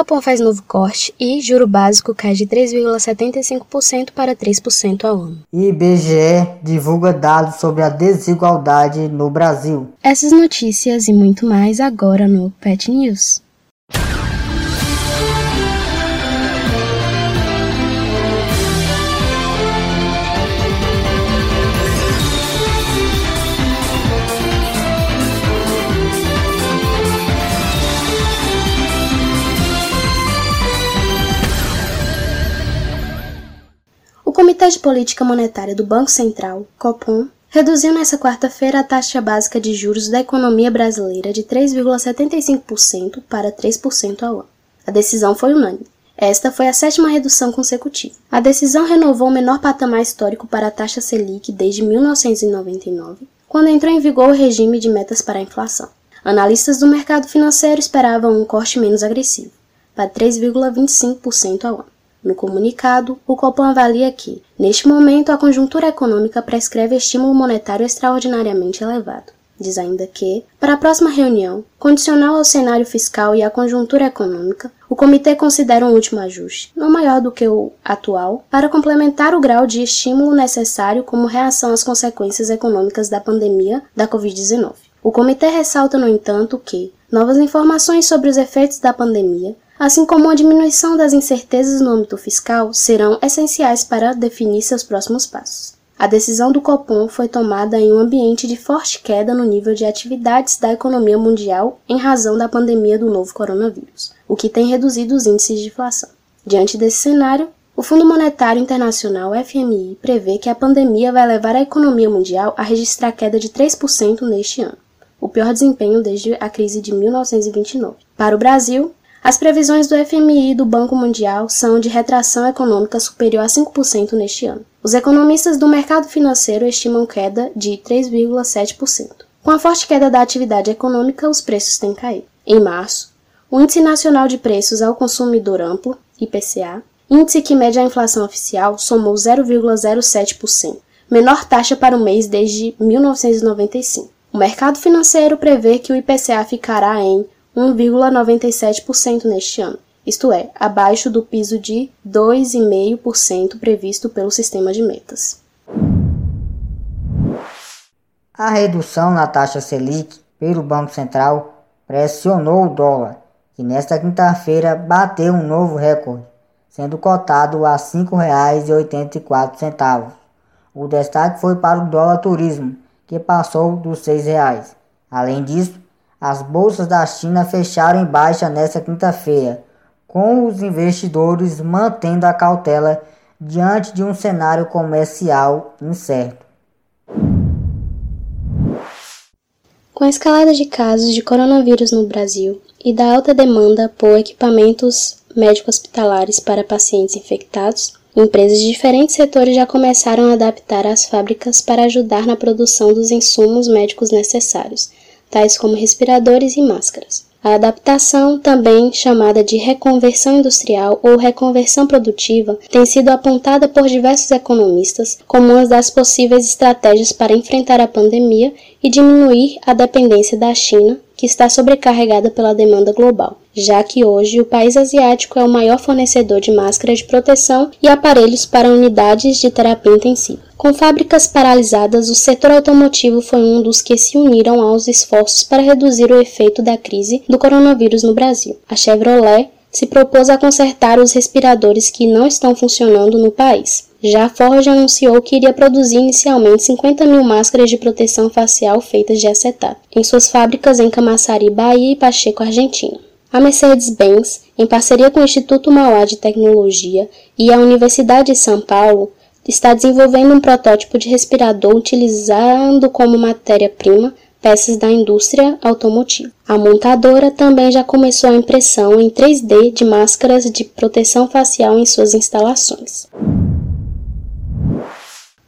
Copom faz novo corte e juro básico cai de 3,75% para 3% ao ano. IBGE divulga dados sobre a desigualdade no Brasil. Essas notícias e muito mais agora no Pet News. De Política Monetária do Banco Central, Copom, reduziu nesta quarta-feira a taxa básica de juros da economia brasileira de 3,75% para 3% ao ano. A decisão foi unânime. Esta foi a sétima redução consecutiva. A decisão renovou o menor patamar histórico para a taxa Selic desde 1999, quando entrou em vigor o regime de metas para a inflação. Analistas do mercado financeiro esperavam um corte menos agressivo, para 3,25% ao ano. No comunicado, o Copom avalia que, neste momento, a conjuntura econômica prescreve estímulo monetário extraordinariamente elevado. Diz ainda que, para a próxima reunião, condicional ao cenário fiscal e à conjuntura econômica, o comitê considera um último ajuste, não maior do que o atual, para complementar o grau de estímulo necessário como reação às consequências econômicas da pandemia da Covid-19. O comitê ressalta, no entanto, que novas informações sobre os efeitos da pandemia assim como a diminuição das incertezas no âmbito fiscal, serão essenciais para definir seus próximos passos. A decisão do Copom foi tomada em um ambiente de forte queda no nível de atividades da economia mundial em razão da pandemia do novo coronavírus, o que tem reduzido os índices de inflação. Diante desse cenário, o Fundo Monetário Internacional FMI prevê que a pandemia vai levar a economia mundial a registrar queda de 3% neste ano, o pior desempenho desde a crise de 1929. Para o Brasil, as previsões do FMI e do Banco Mundial são de retração econômica superior a 5% neste ano. Os economistas do mercado financeiro estimam queda de 3,7%. Com a forte queda da atividade econômica, os preços têm caído. Em março, o Índice Nacional de Preços ao Consumidor Amplo, IPCA, índice que mede a inflação oficial, somou 0,07%, menor taxa para o mês desde 1995. O mercado financeiro prevê que o IPCA ficará em 1,97% neste ano, isto é, abaixo do piso de 2,5% previsto pelo sistema de metas. A redução na taxa Selic pelo Banco Central pressionou o dólar, que nesta quinta-feira bateu um novo recorde, sendo cotado a R$ 5,84. O destaque foi para o dólar turismo, que passou dos R$ 6,00. Além disso, as bolsas da China fecharam em baixa nesta quinta-feira, com os investidores mantendo a cautela diante de um cenário comercial incerto. Com a escalada de casos de coronavírus no Brasil e da alta demanda por equipamentos médico-hospitalares para pacientes infectados, empresas de diferentes setores já começaram a adaptar as fábricas para ajudar na produção dos insumos médicos necessários, tais como respiradores e máscaras. A adaptação, também chamada de reconversão industrial ou reconversão produtiva, tem sido apontada por diversos economistas como uma das possíveis estratégias para enfrentar a pandemia e diminuir a dependência da China, que está sobrecarregada pela demanda global, já que hoje o país asiático é o maior fornecedor de máscaras de proteção e aparelhos para unidades de terapia intensiva. Com fábricas paralisadas, o setor automotivo foi um dos que se uniram aos esforços para reduzir o efeito da crise do coronavírus no Brasil. A Chevrolet se propôs a consertar os respiradores que não estão funcionando no país. Já a Ford anunciou que iria produzir inicialmente 50 mil máscaras de proteção facial feitas de acetato, em suas fábricas em Camaçari, Bahia e Pacheco, Argentina. A Mercedes-Benz, em parceria com o Instituto Mauá de Tecnologia e a Universidade de São Paulo, está desenvolvendo um protótipo de respirador utilizando como matéria-prima peças da indústria automotiva. A montadora também já começou a impressão em 3D de máscaras de proteção facial em suas instalações.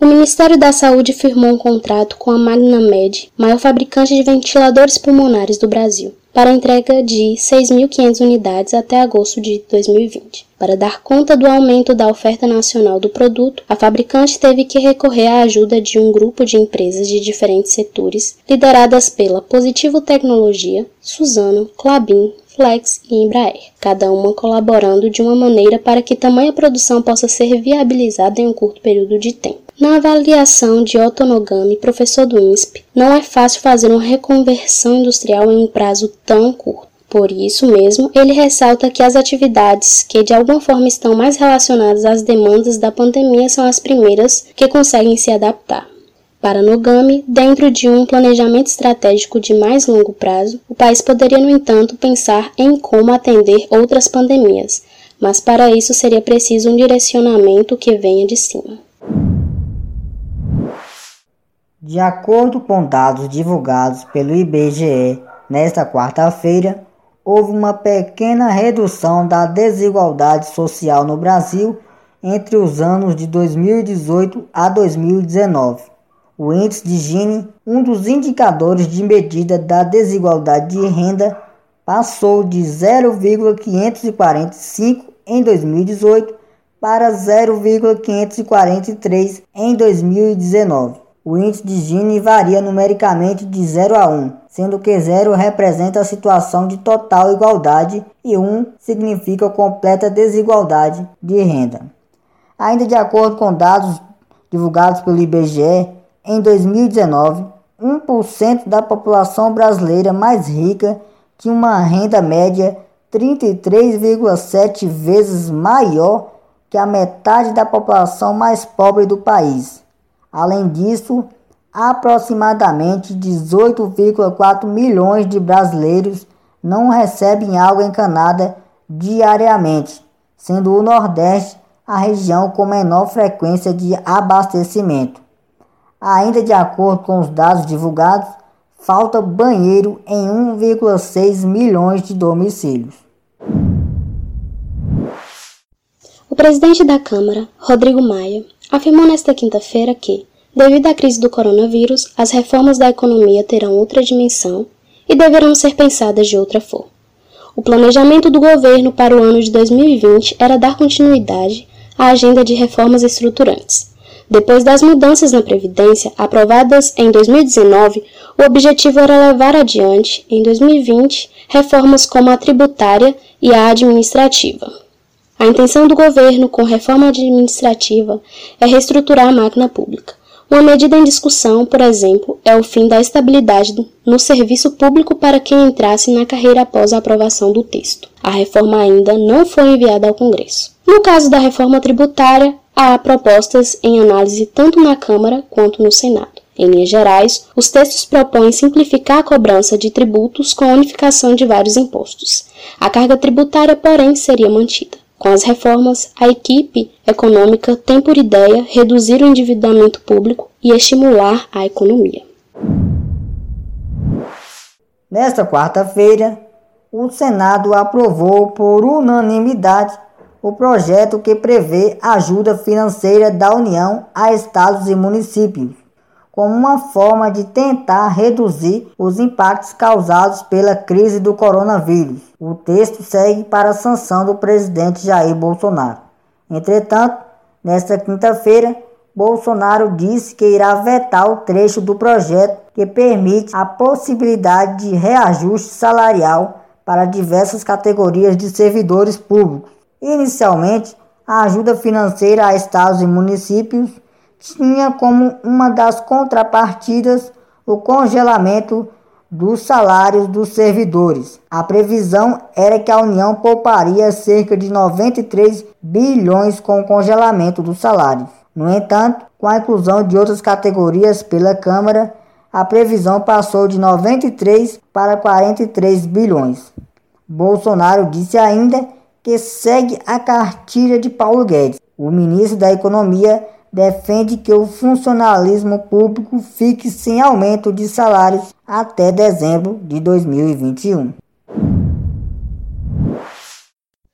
O Ministério da Saúde firmou um contrato com a MagnaMed, maior fabricante de ventiladores pulmonares do Brasil, para entrega de 6.500 unidades até agosto de 2020. Para dar conta do aumento da oferta nacional do produto, a fabricante teve que recorrer à ajuda de um grupo de empresas de diferentes setores, lideradas pela Positivo Tecnologia, Suzano, Clabin, Flex e Embraer, cada uma colaborando de uma maneira para que tamanha produção possa ser viabilizada em um curto período de tempo. Na avaliação de Otto Nogami, professor do INSP, não é fácil fazer uma reconversão industrial em um prazo tão curto. Por isso mesmo, ele ressalta que as atividades que de alguma forma estão mais relacionadas às demandas da pandemia são as primeiras que conseguem se adaptar. Para Nogami, dentro de um planejamento estratégico de mais longo prazo, o país poderia, no entanto, pensar em como atender outras pandemias, mas para isso seria preciso um direcionamento que venha de cima. De acordo com dados divulgados pelo IBGE nesta quarta-feira, houve uma pequena redução da desigualdade social no Brasil entre os anos de 2018 a 2019. O índice de Gini, um dos indicadores de medida da desigualdade de renda, passou de 0,545 em 2018 para 0,543 em 2019. O índice de Gini varia numericamente de 0 a 1, sendo que 0 representa a situação de total igualdade e 1 significa completa desigualdade de renda. Ainda de acordo com dados divulgados pelo IBGE, em 2019, 1% da população brasileira mais rica tinha uma renda média 33,7 vezes maior que a metade da população mais pobre do país. Além disso, aproximadamente 18,4 milhões de brasileiros não recebem água encanada diariamente, sendo o Nordeste a região com menor frequência de abastecimento. Ainda de acordo com os dados divulgados, falta banheiro em 1,6 milhões de domicílios. O presidente da Câmara, Rodrigo Maia, afirmou nesta quinta-feira que, devido à crise do coronavírus, as reformas da economia terão outra dimensão e deverão ser pensadas de outra forma. O planejamento do governo para o ano de 2020 era dar continuidade à agenda de reformas estruturantes. Depois das mudanças na Previdência aprovadas em 2019, o objetivo era levar adiante, em 2020, reformas como a tributária e a administrativa. A intenção do governo com reforma administrativa é reestruturar a máquina pública. Uma medida em discussão, por exemplo, é o fim da estabilidade no serviço público para quem entrasse na carreira após a aprovação do texto. A reforma ainda não foi enviada ao Congresso. No caso da reforma tributária, há propostas em análise tanto na Câmara quanto no Senado. Em linhas gerais, os textos propõem simplificar a cobrança de tributos com a unificação de vários impostos. A carga tributária, porém, seria mantida. Com as reformas, a equipe econômica tem por ideia reduzir o endividamento público e estimular a economia. Nesta quarta-feira, o Senado aprovou por unanimidade o projeto que prevê ajuda financeira da União a estados e municípios como uma forma de tentar reduzir os impactos causados pela crise do coronavírus. O texto segue para a sanção do presidente Jair Bolsonaro. Entretanto, nesta quinta-feira, Bolsonaro disse que irá vetar o trecho do projeto que permite a possibilidade de reajuste salarial para diversas categorias de servidores públicos. Inicialmente, a ajuda financeira a estados e municípios tinha como uma das contrapartidas o congelamento dos salários dos servidores. A previsão era que a União pouparia cerca de 93 bilhões com o congelamento dos salários. No entanto, com a inclusão de outras categorias pela Câmara, a previsão passou de 93 para 43 bilhões. Bolsonaro disse ainda que segue a cartilha de Paulo Guedes. O ministro da Economia defende que o funcionalismo público fique sem aumento de salários até dezembro de 2021.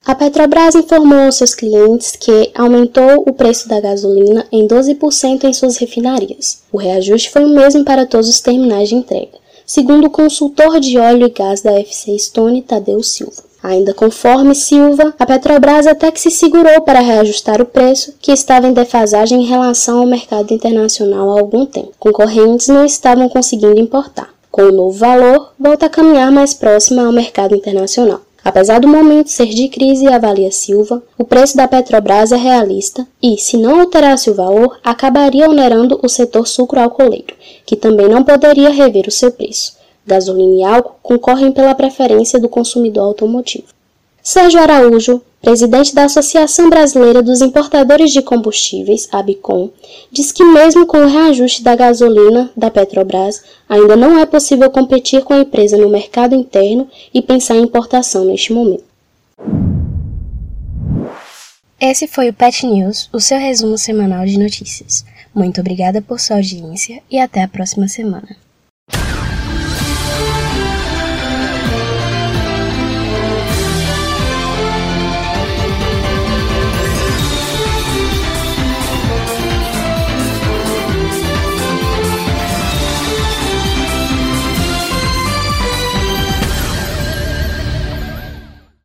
A Petrobras informou aos seus clientes que aumentou o preço da gasolina em 12% em suas refinarias. O reajuste foi o mesmo para todos os terminais de entrega, segundo o consultor de óleo e gás da FC Stone, Tadeu Silva. Ainda conforme Silva, a Petrobras até que se segurou para reajustar o preço, que estava em defasagem em relação ao mercado internacional há algum tempo. Concorrentes não estavam conseguindo importar. Com o novo valor, volta a caminhar mais próxima ao mercado internacional. Apesar do momento ser de crise, avalia Silva, o preço da Petrobras é realista e, se não alterasse o valor, acabaria onerando o setor sucroalcooleiro, que também não poderia rever o seu preço. Gasolina e álcool concorrem pela preferência do consumidor automotivo. Sérgio Araújo, presidente da Associação Brasileira dos Importadores de Combustíveis, ABICOM, diz que mesmo com o reajuste da gasolina da Petrobras, ainda não é possível competir com a empresa no mercado interno e pensar em importação neste momento. Esse foi o Pet News, o seu resumo semanal de notícias. Muito obrigada por sua audiência e até a próxima semana.